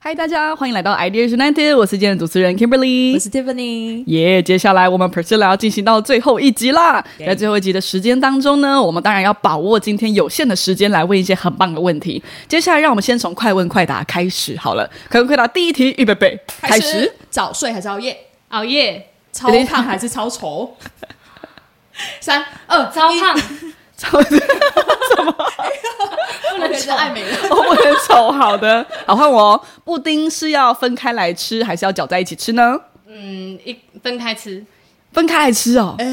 嗨，大家欢迎来到 Ideas United，我是今天的主持人 Kimberly，我是 Tiffany。耶接下来我们 Priscilla 要进行到最后一集啦。在最后一集的时间当中呢，我们当然要把握今天有限的时间来问一些很棒的问题。接下来让我们先从快问快答开始好了。快问快答第一题，预备备，开始。早睡还是熬夜？熬夜，超胖还是超丑？三二超胖，超什么？不能吃爱美了。我不能丑，好的，好换我哦。布丁是要分开来吃，还是要搅在一起吃呢？嗯，一分开吃，分开来吃哦，不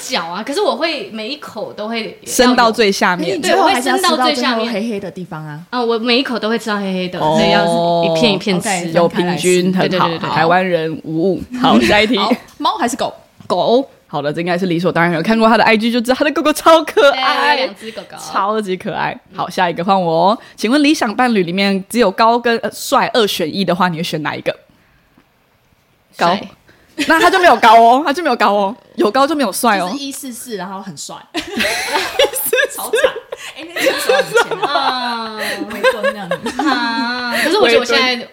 搅啊。可是我会每一口都会伸到最下面最后还是要我会升到吃到最下面黑黑的地方啊。啊，我每一口都会吃到黑黑的，哦所以要一片一片吃。有平均，很好对对对对。对台湾人无误。好，下一题。好，猫还是狗？狗，好的，这应该是理所当然。有看过他的 IG 就知道他的狗狗超可爱两，只狗狗，超级可爱。好，下一个换我哦。请问理想伴侣里面只有高跟呃帅二选一的话，你会选哪一个？高，那他就没有高哦，他就没有高哦，有高就没有帅哦就是。一四四，然后很帅，超惨。哎，那个是多少钱啊？啊没蹲那样子。啊！可是我觉得我现在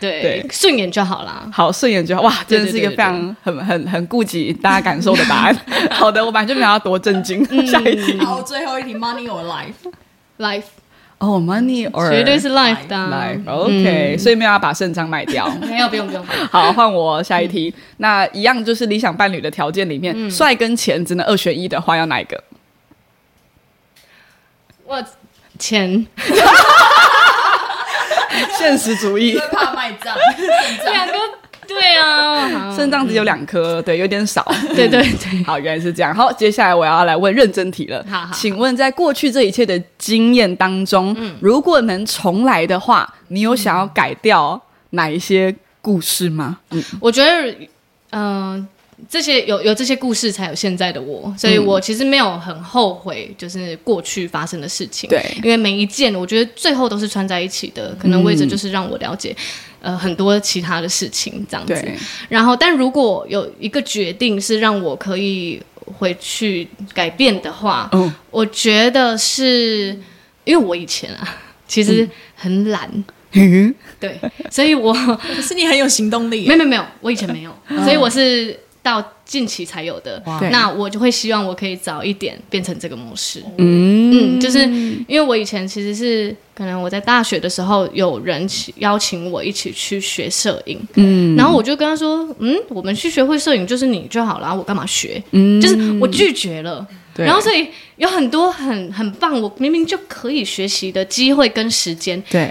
对对顺眼就好啦。好，顺眼就好。哇，真的是一个非常很很很顾及大家感受的答案。好的，我本来就没有要多震惊。下一题。好，最后一题，money or life？Life 哦，money or 绝对是 life 的啊 life。OK，所以没有要把肾脏卖掉。没有，不用不用。好，换我下一题。那一样就是理想伴侣的条件里面，帅跟钱只能二选一的话，要哪一个？我钱 现实主义，怕卖账，两个对啊，肾脏只有两颗，对，有点少。对对对，好，原来是这样。好，接下来我要来问认真题了。好好。请问在过去这一切的经验当中，如果能重来的话，你有想要改掉哪一些故事吗？嗯，我觉得，嗯、这些有有这些故事，才有现在的我，所以我其实没有很后悔，就是过去发生的事情。对。因为每一件，我觉得最后都是穿在一起的，可能为着就是让我了解。呃，很多其他的事情这样子，然后，但如果有一个决定是让我可以回去改变的话，嗯。我觉得是因为我以前啊，其实很懒，嗯。对，所以我 可是你很有行动力。耶。没有没有没有，我以前没有，所以我是到近期才有的。那我就会希望我可以早一点变成这个模式。嗯嗯，就是因为我以前其实是可能我在大学的时候有人请邀请我一起去学摄影，嗯然后我就跟他说，嗯，我们去学会摄影就是你就好了，我干嘛学？嗯就是我拒绝了。对然后所以有很多很很棒，我明明就可以学习的机会跟时间，对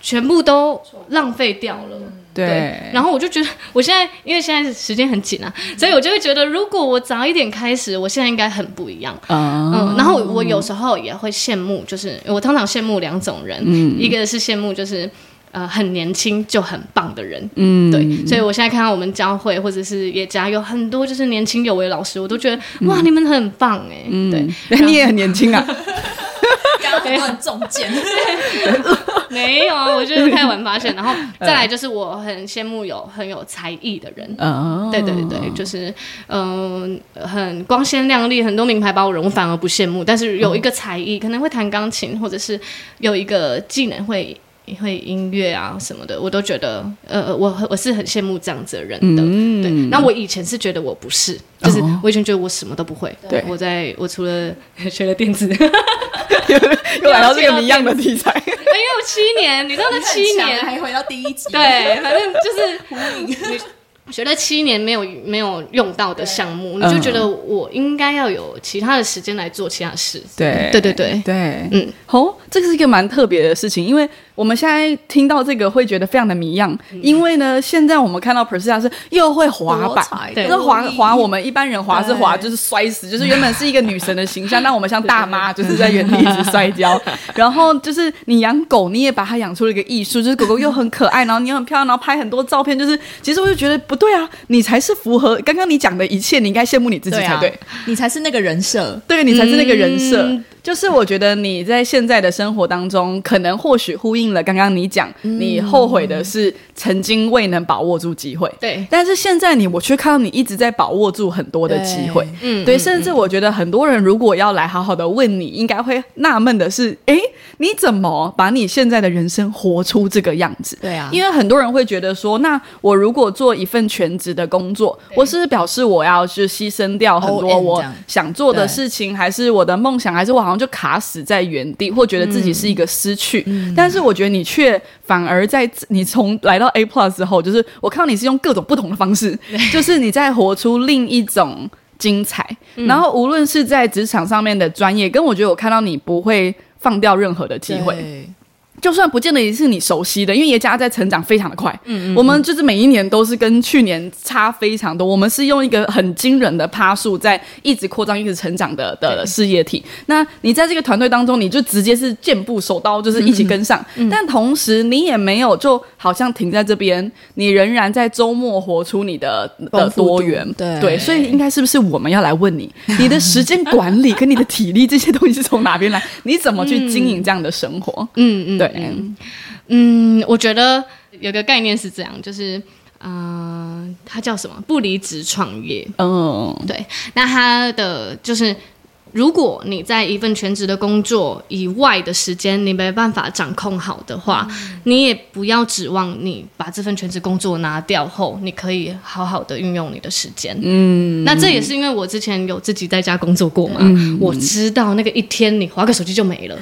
全部都浪费掉了。对，然后我就觉得，我现在因为现在时间很紧啊，所以我就会觉得，如果我早一点开始，我现在应该很不一样。嗯嗯，然后我有时候也会羡慕，就是我通常羡慕两种人，一个是羡慕就是呃很年轻就很棒的人，嗯。对，所以我现在看到我们教会或者是也家有很多就是年轻有为的老师，我都觉得哇，你们很棒哎，对，对，你也很年轻啊。很多人中箭，没有啊，我就是开玩发现，然后再来就是我很羡慕有很有才艺的人，嗯。对对对对，就是嗯、很光鲜亮丽，很多名牌包人，我反而不羡慕。但是有一个才艺，可能会弹钢琴，或者是有一个技能会会音乐啊什么的，我都觉得呃，我我是很羡慕这样子的人的。嗯。对，那我以前是觉得我不是，就是我以前觉得我什么都不会。对。我在我除了学了电子，因 又来到这个一样的题材。为我七年，你知道那七年还回到第一集，对，反正就是 你学了七年没有没有用到的项目，你就觉得我应该要有其他的时间来做其他事。对。对对对，对，嗯嗯，哦，这个是一个蛮特别的事情，因为我们现在听到这个会觉得非常的迷样，因为呢，现在我们看到 Priscilla 是又会滑板，对。就是滑滑我们一般人滑是滑就是摔死，就是原本是一个女神的形象，但我们像大妈就是在原地一直摔跤，然后就是你养狗，你也把它养出了一个艺术，就是狗狗又很可爱，然后你又很漂亮，然后拍很多照片，就是其实我就觉得不对啊，你才是符合刚刚你讲的一切，你应该羡慕你自己对啊才对，你才是那个人设。对你才是那个人设。嗯就是我觉得你在现在的生活当中，可能或许呼应了刚刚你讲，你后悔的是曾经未能把握住机会。对，但是现在你，我却看到你一直在把握住很多的机会，嗯。对，甚至我觉得很多人如果要来好好的问你，应该会纳闷的是，诶，你怎么把你现在的人生活出这个样子？对啊，因为很多人会觉得说，那我如果做一份全职的工作，我是表示我要去牺牲掉很多我想做的事情，还是我的梦想，还是我好像就卡死在原地，或觉得自己是一个失去？但是我觉得你却反而在你从来到 A Plus 之后，就是我看到你是用各种不同的方式，就是你在活出另一种精彩。然后无论是在职场上面的专业，跟我觉得我看到你不会放掉任何的机会。对就算不见得也是你熟悉的，因为耶加在成长非常的快，嗯嗯，我们就是每一年都是跟去年差非常多，我们是用一个很惊人的趴数在一直扩张、一直成长的的事业体。那你在这个团队当中，你就直接是箭步手刀，就是一起跟上，但同时你也没有就好像停在这边，你仍然在周末活出你的的多元，对。对，所以应该是不是我们要来问你，你的时间管理跟你的体力这些东西是从哪边来？你怎么去经营这样的生活？嗯嗯，对，嗯，我觉得有个概念是这样，就是嗯、呃它叫什么？不离职创业。嗯，对，那他的就是，如果你在一份全职的工作以外的时间，你没办法掌控好的话，你也不要指望你把这份全职工作拿掉后，你可以好好的运用你的时间。嗯，那这也是因为我之前有自己在家工作过嘛，我知道那个一天你划个手机就没了。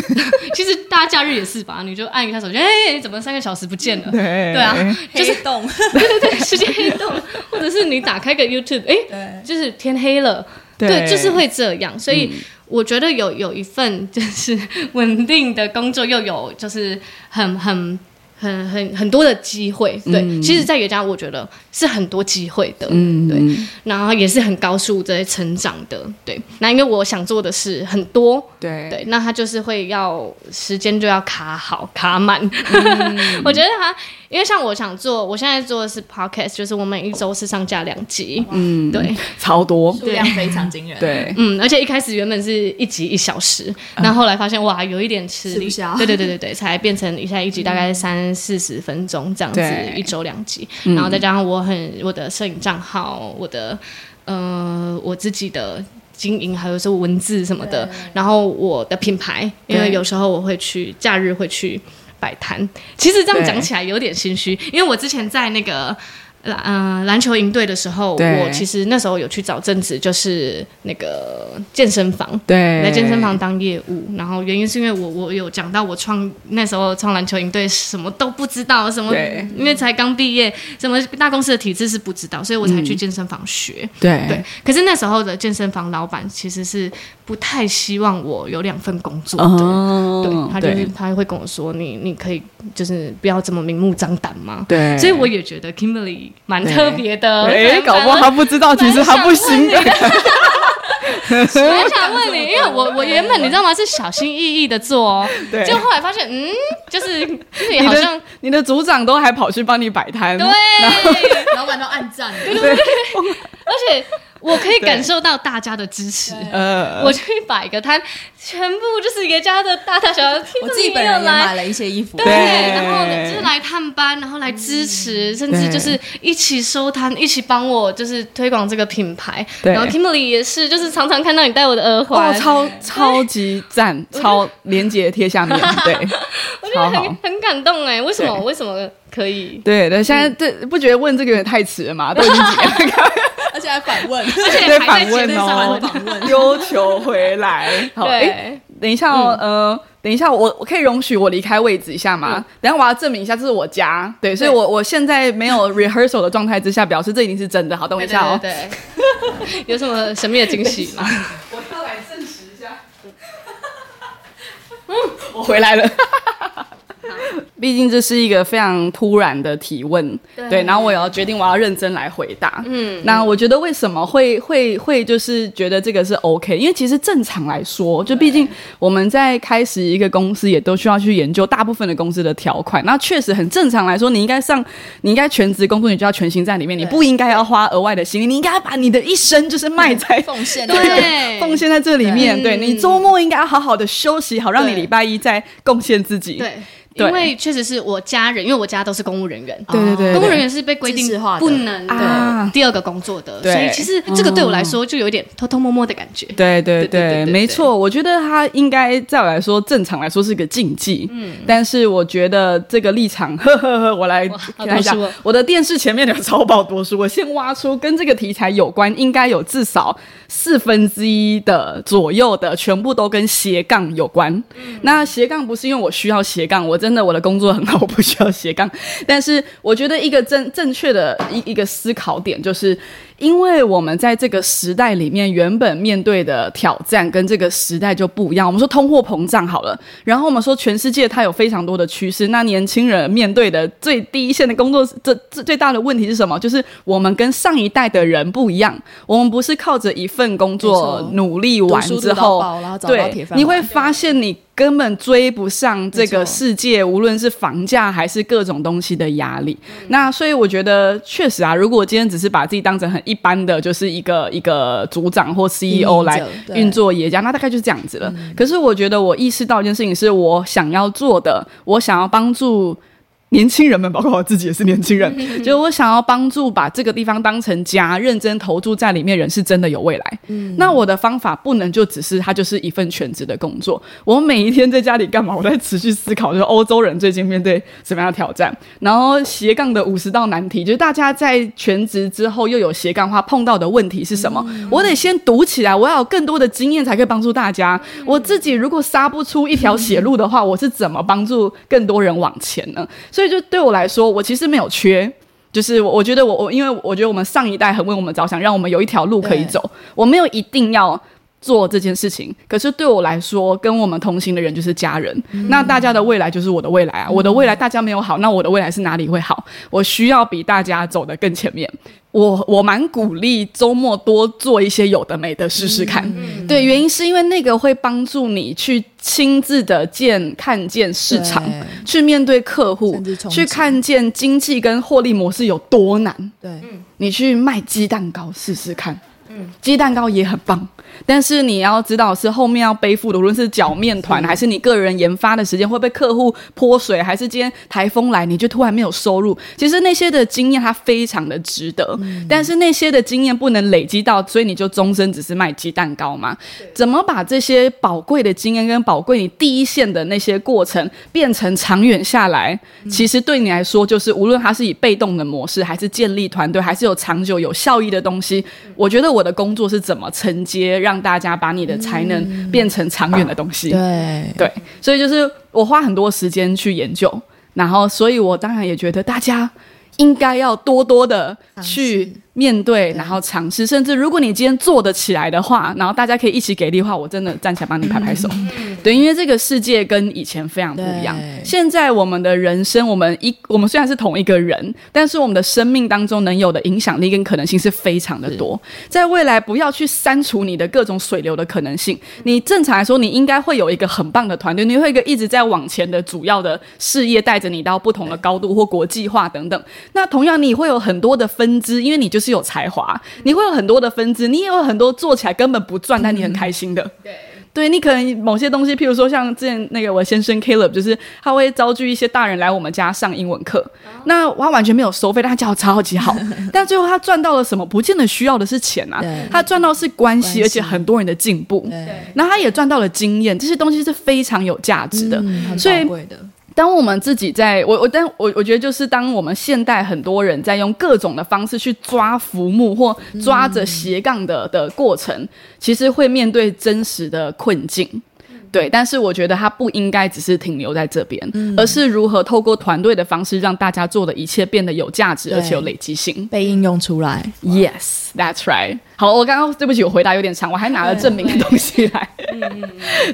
其实大家假日也是吧，你就按一下手机，哎、怎么三个小时不见了？对。对啊，就是黑洞，对对对，时间黑洞，或者是你打开个 YouTube，哎、对。就是天黑了，对对，就是会这样。所以我觉得有有一份就是稳定的工作，又有就是很很。很很很多的机会，对，其实，在瑜伽我觉得是很多机会的，嗯，对，然后也是很高速在成长的，对。那因为我想做的事很多，对。对，那他就是会要时间就要卡好卡满。我觉得他，因为像我想做，我现在做的是 podcast，就是我每一周是上架两集，嗯，对，超多，数量非常惊人。，对，嗯，而且一开始原本是一集一小时，那后后来发现哇，有一点吃力。对对对对对，才变成一下一集大概三四十分钟这样子，一周两集，然后再加上我很我的摄影账号，我的呃我自己的。经营还有是文字什么的，然后我的品牌，因为有时候我会去假日会去摆摊。其实这样讲起来有点心虚，因为我之前在那个篮呃篮球营队的时候，我其实那时候有去找正职，就是那个健身房。对，在健身房当业务，然后原因是因为我我有讲到我创那时候创篮球营队什么都不知道，什么因为才刚毕业，什么大公司的体制是不知道，所以我才去健身房学。对。对，可是那时候的健身房老板其实是不太希望我有两份工作的。哦，对他就是他会跟我说，你你可以就是不要这么明目张胆嘛。对，所以我也觉得 Kimberly 蛮特别的。哎，反搞不好他不知道，其实他不行的，我很想问你，因为我我原本你知道吗，是小心翼翼的做哦，对。就后来发现，嗯，就是你好像的你的组长都还跑去帮你摆摊，对，老板都暗赞，对对。对。而且我可以感受到大家的支持。呃，我去摆个摊，全部就是爷家的大大小小，我自己本人也来买了一些衣服，对，对。然后就是来探班，然后来支持，甚至就是一起收摊，一起帮我就是推广这个品牌。对。然后 Kimberly 也是，就是常常看到你戴我的耳环，哦，超超级赞，超连接贴下面，对，我觉得很。很感动哎，为什么？为什么可以？对对，现在对不觉得问这个有点太迟了吗？都已经几年了，而且还反问，而且反问哦反问，丢球回来。好，哎，对，等一下哦，呃，等一下，我我可以容许我离开位置一下吗？等一下我要证明一下这是我家，对，所以我我现在没有 rehearsal 的状态之下，表示这一定是真的。好，等我一下哦。对有什么神秘的惊喜吗？我要来证实一下。嗯，我回来了。毕竟这是一个非常突然的提问，对，然后我也要决定我要认真来回答。嗯，那我觉得为什么会会会就是觉得这个是 OK？因为其实正常来说，就毕竟我们在开始一个公司，也都需要去研究大部分的公司的条款。那确实很正常来说，你应该上，你应该全职工作，你就要全心在里面，你不应该要花额外的心力，你应该把你的一生就是卖在奉献对奉献在这里面。对你周末应该要好好的休息，好让你礼拜一再贡献自己。对。因为确实是我家人，因为我家都是公务人员，对对对，公务人员是被规定不能的第二个工作的，所以其实这个对我来说就有点偷偷摸摸的感觉。对对对，没错，我觉得他应该在我来说，正常来说是个禁忌。嗯，但是我觉得这个立场，呵呵呵，我来看一下，我的电视前面有超爆多书，我先挖出跟这个题材有关，应该有至少四分之一的左右的，全部都跟斜杠有关。那斜杠不是因为我需要斜杠，我。真的，我的工作很好，我不需要斜杠。但是，我觉得一个正正确的一一个思考点就是。因为我们在这个时代里面，原本面对的挑战跟这个时代就不一样。我们说通货膨胀好了，然后我们说全世界它有非常多的趋势。那年轻人面对的最第一线的工作，这这最大的问题是什么？就是我们跟上一代的人不一样。我们不是靠着一份工作努力完之后，对，你会发现你根本追不上这个世界，无论是房价还是各种东西的压力。那所以我觉得确实啊，如果今天只是把自己当成很一般的就是一个一个组长或 CEO 来运作业家，那大概就是这样子了。可是我觉得我意识到一件事情，是我想要做的，我想要帮助。年轻人们，包括我自己也是年轻人，就我想要帮助把这个地方当成家，认真投注在里面，人是真的有未来。嗯那我的方法不能就只是它就是一份全职的工作。我每一天在家里干嘛？我在持续思考，就是欧洲人最近面对什么样的挑战，然后斜杠的五十道难题，就是大家在全职之后又有斜杠化碰到的问题是什么？我得先读起来，我要有更多的经验才可以帮助大家。我自己如果杀不出一条血路的话，我是怎么帮助更多人往前呢？所以就对我来说，我其实没有缺，就是我我觉得我我因为我觉得我们上一代很为我们着想，让我们有一条路可以走，我没有一定要做这件事情。可是对我来说，跟我们同行的人就是家人，那大家的未来就是我的未来啊！我的未来大家没有好，那我的未来是哪里会好？我需要比大家走得更前面。我我蛮鼓励周末多做一些有的没的试试看，对，原因是因为那个会帮助你去亲自的见看见市场，去面对客户，去看见经济跟获利模式有多难。对，你去卖鸡蛋糕试试看，鸡蛋糕也很棒。但是你要知道，是后面要背负的，无论是搅面团，还是你个人研发的时间会被客户泼水，还是今天台风来，你就突然没有收入。其实那些的经验它非常的值得，但是那些的经验不能累积到，所以你就终身只是卖鸡蛋糕嘛？怎么把这些宝贵的经验跟宝贵你第一线的那些过程变成长远下来？其实对你来说，就是无论它是以被动的模式，还是建立团队，还是有长久有效益的东西，我觉得我的工作是怎么承接让。让大家把你的才能变成长远的东西。对对，所以就是我花很多时间去研究，然后，所以我当然也觉得大家应该要多多的去。面对，然后尝试，甚至如果你今天做得起来的话，然后大家可以一起给力的话，我真的站起来帮你拍拍手。对，因为这个世界跟以前非常不一样。现在我们的人生，我们一我们虽然是同一个人，但是我们的生命当中能有的影响力跟可能性是非常的多。在未来，不要去删除你的各种水流的可能性。你正常来说，你应该会有一个很棒的团队，你会一个一直在往前的主要的事业，带着你到不同的高度或国际化等等。那同样，你会有很多的分支，因为你就是。有才华，你会有很多的分支，你也有很多做起来根本不赚，但你很开心的。对，对你可能某些东西，譬如说像之前那个我先生 Caleb，就是他会招聚一些大人来我们家上英文课，那他完全没有收费，但他教超级好，但最后他赚到了什么？不见得需要的是钱啊，他赚到是关系，而且很多人的进步。对，那他也赚到了经验，这些东西是非常有价值的，所以。当我们自己在，我我但我我觉得就是当我们现代很多人在用各种的方式去抓浮木或抓着斜杠的的过程，其实会面对真实的困境。对，但是我觉得它不应该只是停留在这边，而是如何透过团队的方式，让大家做的一切变得有价值，而且有累积性。被应用出来。Yes, that's right。好，我刚刚对不起，我回答有点长，我还拿了证明的东西来。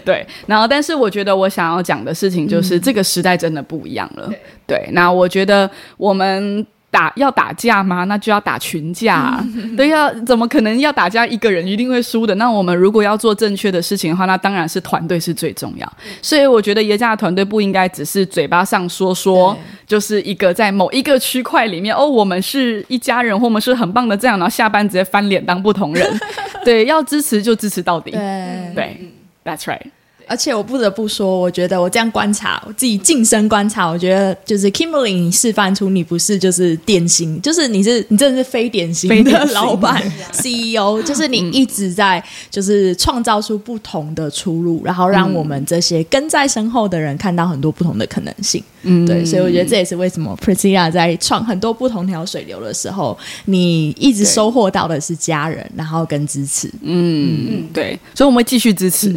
对，然后但是我觉得我想要讲的事情就是，这个时代真的不一样了。对，那我觉得我们。打要打架吗？那就要打群架、啊。对，要怎么可能要打架一个人一定会输的？那我们如果要做正确的事情的话，那当然是团队是最重要。所以我觉得耶加的团队不应该只是嘴巴上说说，就是一个在某一个区块里面哦，我们是一家人，或我们是很棒的这样，然后下班直接翻脸当不同人。对，要支持就支持到底。对对，That's right。而且我不得不说，我觉得我这样观察，我自己近身观察，我觉得就是 Kimberly，你示范出你不是就是典型，就是你是你真的是非典型的老板 CEO，就是你一直在就是创造出不同的出路，然后让我们这些跟在身后的人看到很多不同的可能性。嗯对，所以我觉得这也是为什么 Priscilla 在创很多不同条水流的时候，你一直收获到的是家人，然后跟支持。嗯，对，所以我们会继续支持。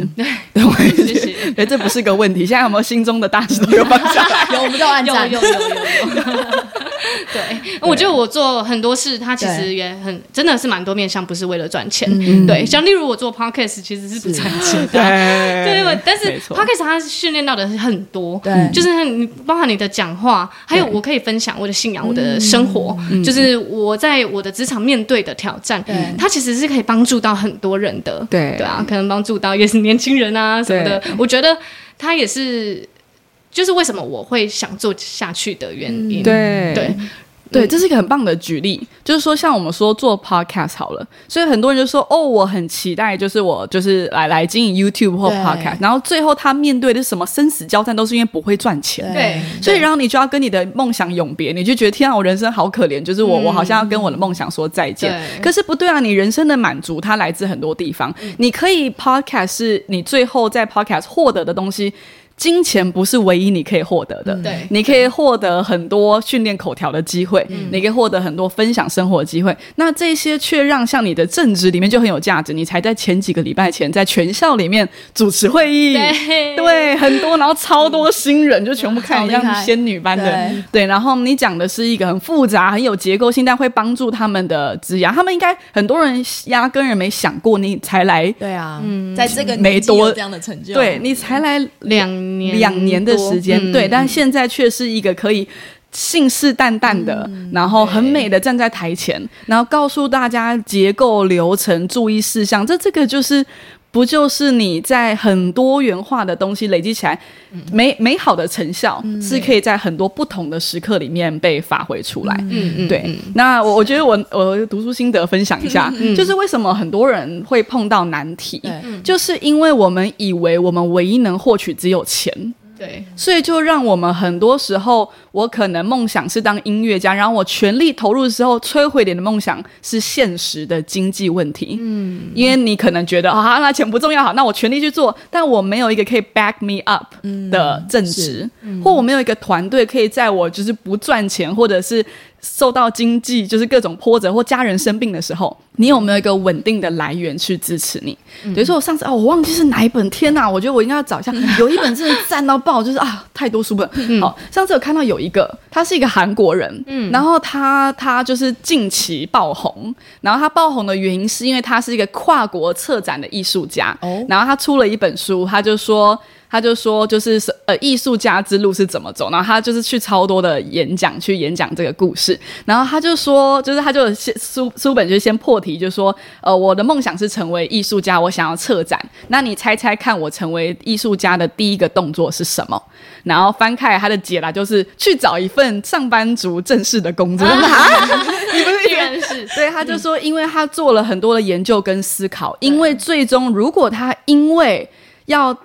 对，我会谢谢。对，这不是个问题。现在有没有心中的大石头有放下来？有，我们都按有赞。有有有有。对，我觉得我做很多事，它其实也很真的是蛮多面向，不是为了赚钱。对，像例如我做 podcast 其实是不赚钱的。对。对，但是 podcast 它训练到的是很多，对。就是你包含你的讲话，还有我可以分享我的信仰、我的生活，就是我在我的职场面对的挑战对，它其实是可以帮助到很多人的。对。对啊，可能帮助到也是年轻人啊什么的。我觉得它也是，就是为什么我会想做下去的原因。对。对。对，这是一个很棒的举例，就是说，像我们说做 podcast 好了，所以很多人就说，哦，我很期待，就是我就是来来经营 YouTube 或 podcast，然后最后他面对的是什么生死交战，都是因为不会赚钱。对，所以，然后你就要跟你的梦想永别，你就觉得天啊，我人生好可怜，就是我、我好像要跟我的梦想说再见。可是不对啊，你人生的满足它来自很多地方，你可以 podcast 是你最后在 podcast 获得的东西。金钱不是唯一你可以获得的，对。你可以获得很多训练口条的机会，你可以获得很多分享生活的机会。那这些却让像你的正职里面就很有价值，你才在前几个礼拜前在全校里面主持会议，对。对，很多，然后超多新人就全部看你像仙女般的，对。对。然后你讲的是一个很复杂、很有结构性，但会帮助他们的职涯。他们应该很多人压根儿没想过，你才来，对啊，嗯。在这个没多这样的成就，对你才来两年两年的时间，多对，但嗯现在却是一个可以。信誓旦旦的，然后很美的站在台前，然后告诉大家结构、流程、注意事项。这这个就是不就是你在很多元化的东西累积起来，美美好的成效是可以在很多不同的时刻里面被发挥出来。嗯嗯，对，那我我觉得我我读书心得分享一下，就是为什么很多人会碰到难题，就是因为我们以为我们唯一能获取只有钱。对。所以就让我们很多时候，我可能梦想是当音乐家，然后我全力投入的时候，摧毁你的梦想是现实的经济问题。嗯，因为你可能觉得啊，那钱不重要，好，那我全力去做，但我没有一个可以 back me up 的正职，或我没有一个团队可以在我就是不赚钱，或者是受到经济就是各种波折或家人生病的时候，你有没有一个稳定的来源去支持你？比如说我上次哦，我忘记是哪一本，天哪！我觉得我应该要找一下，有一本真的赞到爆，就是啊，太多书本。好，上次有看到有一个，他是一个韩国人，嗯然后他他就是近期爆红，然后他爆红的原因是因为他是一个跨国策展的艺术家，哦然后他出了一本书，他就说。他就说，就是呃，艺术家之路是怎么走，然后他就是去超多的演讲，去演讲这个故事，然后他就说，就是他就先书书本就先破题，就说，呃，我的梦想是成为艺术家，我想要策展，那你猜猜看，我成为艺术家的第一个动作是什么？然后翻开他的解答就是去找一份上班族正式的工作。啊？你不是居然是。对，他就说，因为他做了很多的研究跟思考，因为最终如果他因为要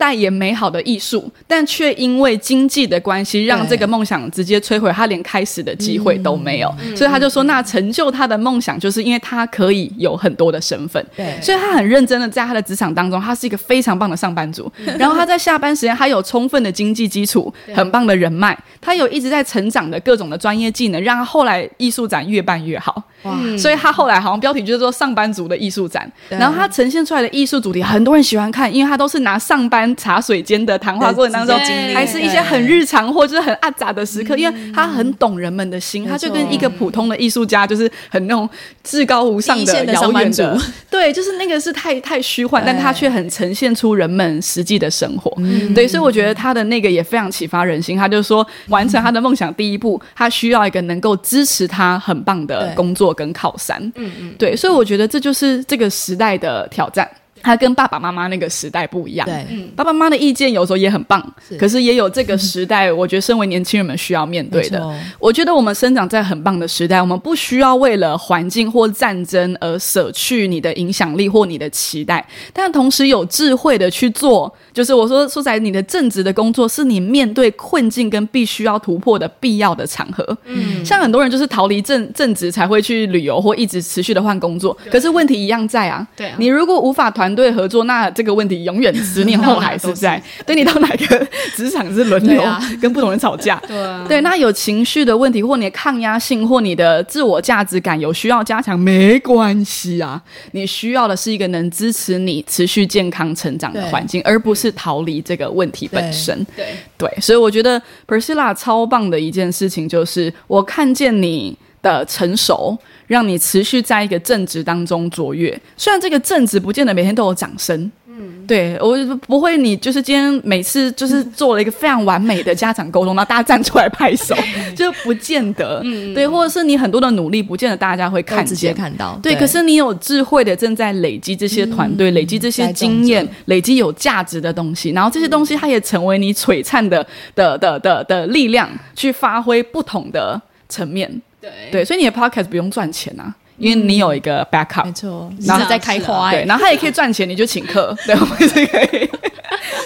代代言美好的艺术，但却因为经济的关系，让这个梦想直接摧毁，他连开始的机会都没有。所以他就说，那成就他的梦想，就是因为他可以有很多的身份。对所以他很认真的在他的职场当中，他是一个非常棒的上班族。然后他在下班时间，他有充分的经济基础，很棒的人脉，他有一直在成长的各种的专业技能，让他后来艺术展越办越好。哇，所以他后来好像标题就是说上班族的艺术展，然后他呈现出来的艺术主题，很多人喜欢看，因为他都是拿上班般茶水间的谈话过程当中还是一些很日常或者是很阿杂的时刻，因为他很懂人们的心，他就跟一个普通的艺术家，就是很那种至高无上的遥远的族，对，就是那个是太太虚幻，但他却很呈现出人们实际的生活。嗯对，所以我觉得他的那个也非常启发人心。他就说，完成他的梦想第一步，他需要一个能够支持他很棒的工作跟靠山。嗯嗯，对，所以我觉得这就是这个时代的挑战。他跟爸爸妈妈那个时代不一样，对，爸爸妈妈的意见有时候也很棒，是可是也有这个时代，我觉得身为年轻人们需要面对的。我觉得我们生长在很棒的时代，我们不需要为了环境或战争而舍去你的影响力或你的期待，但同时有智慧的去做。就是我说说在你的正职的工作，是你面对困境跟必须要突破的必要的场合。嗯，像很多人就是逃离正正职才会去旅游或一直持续的换工作，可是问题一样在啊。对啊你如果无法团队合作，那这个问题永远十年后 还是在。对你到哪个职场是轮流、啊跟不同人吵架，对啊，对，那有情绪的问题，或你的抗压性，或你的自我价值感有需要加强，没关系啊。你需要的是一个能支持你持续健康成长的环境，而不是逃离这个问题本身。对对，所以我觉得 Priscilla 超棒的一件事情就是，我看见你的成熟，让你持续在一个正职当中卓越。虽然这个正职不见得每天都有掌声。嗯，对我不会，你就是今天每次就是做了一个非常完美的家长沟通，然后大家站出来拍手，就不见得，嗯对，或者是你很多的努力，不见得大家会看直接见，看到，对，可是你有智慧的正在累积这些团队，累积这些经验，累积有价值的东西，然后这些东西它也成为你璀璨的的的的的力量，去发挥不同的层面。对。对，所以你的 podcast 不用赚钱啊，因为你有一个 backup 没。错，然后直在开花对，哎，然后他也可以赚钱，你就请客，对，我们是可以，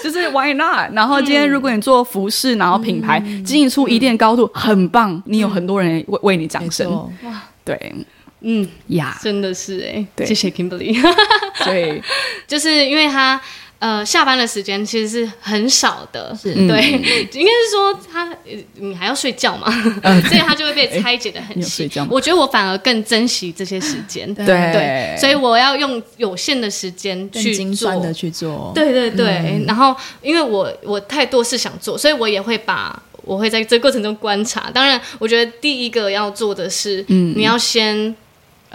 就是 why not？然后今天如果你做服饰，然后品牌经营出一定高度，很棒，你有很多人为为你掌没声，哇，对。嗯，呀，真的是哎，对。谢谢 Kimberly，所以 就是因为他。呃，下班的时间其实是很少的，是。嗯。对，应该是说他呃你还要睡觉嘛，所以他就会被拆解的很 细。我觉得我反而更珍惜这些时间，对。对，所以我要用有限的时间去做精算的去做，对对对，嗯。然后因为我我太多事想做，所以我也会把我会在这个过程中观察。当然，我觉得第一个要做的是，嗯。你要先。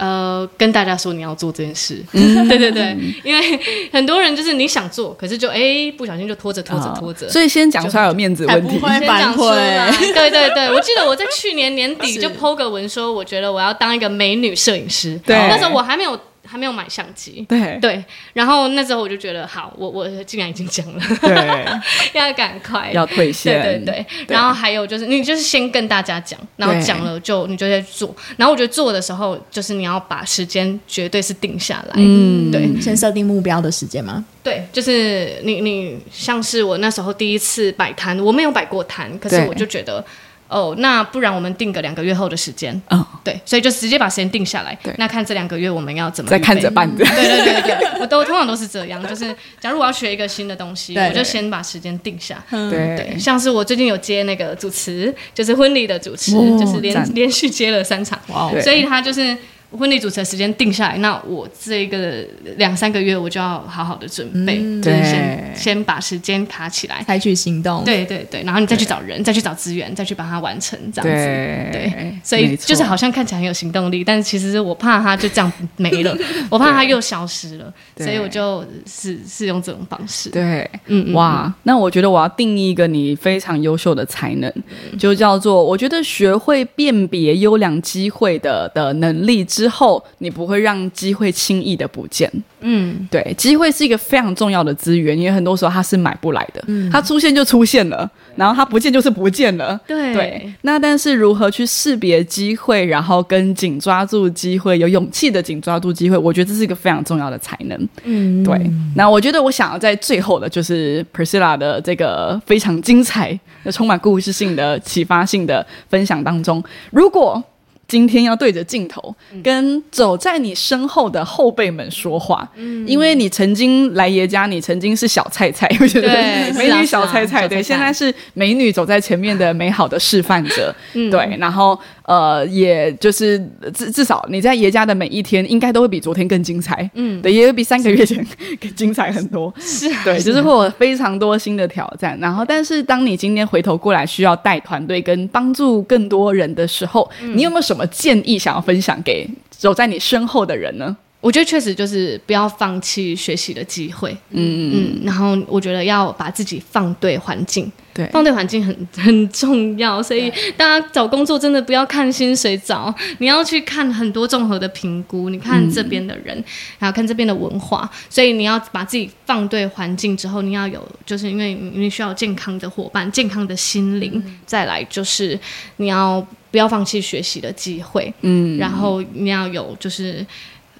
呃，跟大家说你要做这件事，嗯。对对对，因为很多人就是你想做，可是就哎不小心就拖着拖着拖着，啊所以先讲出来有面子问题。不。会先讲出来。对对对，我记得我在去年年底 就 PO 个文说，我觉得我要当一个美女摄影师。对。那时候我还没有还没有买相机。对。对，然后那时候我就觉得，好，我我竟然已经讲了，对，要赶快，要退现。对对对，然后还有就是，你就是先跟大家讲，然后对讲了就你就在做，然后我觉得做的时候，就是你要把时间绝对是定下来，嗯。对。先设定目标的时间吗？对，就是你你像是我那时候第一次摆摊，我没有摆过摊，可是我就觉得。哦，那不然我们定个两个月后的时间，嗯，对，所以就直接把时间定下来。对。那看这两个月我们要怎么再看着办着。对对对对，我都通常都是这样，就是假如我要学一个新的东西，我就先把时间定下。对。对，像是我最近有接那个主持，就是婚礼的主持，哦就是连连续接了三场，所以他就是婚礼主持的时间定下来，那我这个两三个月我就要好好的准备，嗯就是对。先先把时间卡起来。采取行动，对对对，然后你再去找人，再去找资源，再去把它完成，这样子。对。对，所以就是好像看起来很有行动力，但是其实我怕它就这样没了，我怕它又消失了，所以我就是是用这种方式。对，嗯嗯哇，那我觉得我要定义一个你非常优秀的才能，嗯就叫做我觉得学会辨别优良机会的的能力之后，你不会让机会轻易的不见。嗯，对，机会是一个非常重要的资源，因为很多时候它是买不来的，嗯它出现就出现了，然后它不见就是不见了。对对，那但是如何去识别机会，然后跟紧抓住机会，有勇气的紧抓住机会，我觉得这是一个非常重要的才能。嗯，对，那我觉得我想要在最后的就是 Priscilla 的这个非常精彩、充满故事性的、启发性的分享当中，如果今天要对着镜头，跟走在你身后的后辈们说话。嗯，因为你曾经来爷家，你曾经是小菜菜，我觉得对 美女小菜菜，对，现在是美女走在前面的美好的示范者。对，然后呃，也就是至至少你在爷家的每一天，应该都会比昨天更精彩。嗯，对，也会比三个月前 更精彩很多。是啊对，就是会有非常多新的挑战。然后，但是当你今天回头过来需要带团队跟帮助更多人的时候，你有没有什么建议想要分享给走在你身后的人呢？我觉得确实就是不要放弃学习的机会，嗯嗯，然后我觉得要把自己放对环境，对。放对环境很很重要，所以大家找工作真的不要看薪水找，你要去看很多综合的评估，你看这边的人，然后看这边的文化，所以你要把自己放对环境之后，你要有就是因为你需要健康的伙伴、健康的心灵，再来就是你要不要放弃学习的机会，嗯，然后你要有就是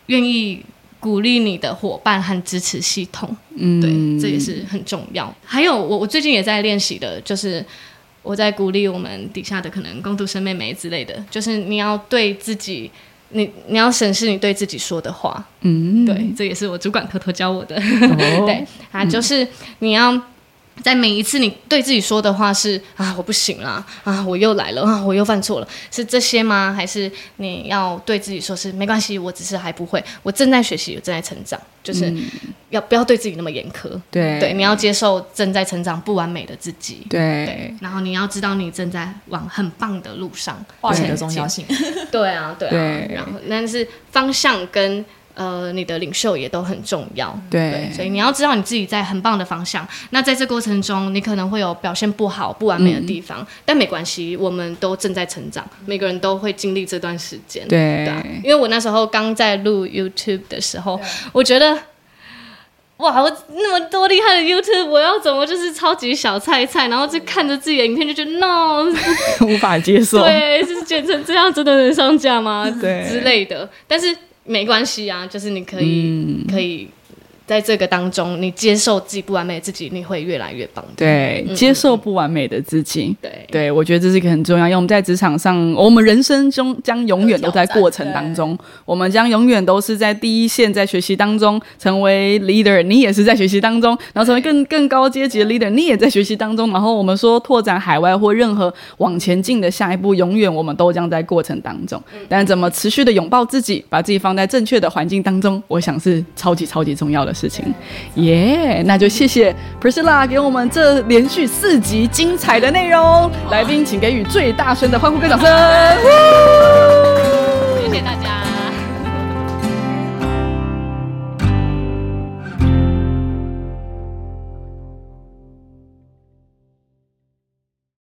愿意。鼓励你的伙伴和支持系统，嗯，对，这也是很重要。还有，我我最近也在练习的，就是我在鼓励我们底下的可能工读生妹妹之类的，就是你要对自己，你你要审视你对自己说的话，嗯，对，这也是我主管偷偷教我的，对啊，就是你要。在每一次你对自己说的话是啊我不行啦啊我又来了啊我又犯错了是这些吗？还是你要对自己说是没关系，我只是还不会，我正在学习，我正在成长，就是要不要对自己那么严苛？对对，你要接受正在成长不完美的自己。对然后你要知道你正在往很棒的路上话语的重要性。对啊，对啊。对然后，但是方向跟呃你的领袖也都很重要。对所以你要知道你自己在很棒的方向。那在这过程中，你可能会有表现不好、不完美的地方，但没关系，我们都正在成长，每个人都会经历这段时间。对啊，因为我那时候刚在录 YouTube 的时候，我觉得。哇！我那么多厉害的 YouTube，我要怎么就是超级小菜菜，然后就看着自己的影片就觉得 no，无法接受。对，就是剪成这样，真的能上架吗？对之类的。但是没关系啊，就是你可以、可以在这个当中，你接受自己不完美的自己，你会越来越棒的。对，接受不完美的自己。对对，我觉得这是一个很重要，因为我们在职场上，我们人生中将永远都在过程当中，我们将永远都是在第一线，在学习当中成为 leader，你也是在学习当中，然后成为更更高阶级的 leader，你也在学习当中。然后我们说拓展海外或任何往前进的下一步，永远我们都将在过程当中。但怎么持续的拥抱自己，把自己放在正确的环境当中，我想是超级超级重要的事事情。耶、那就谢谢 Priscilla 给我们这连续四集精彩的内容，来宾请给予最大声的欢呼跟掌声。谢谢大家。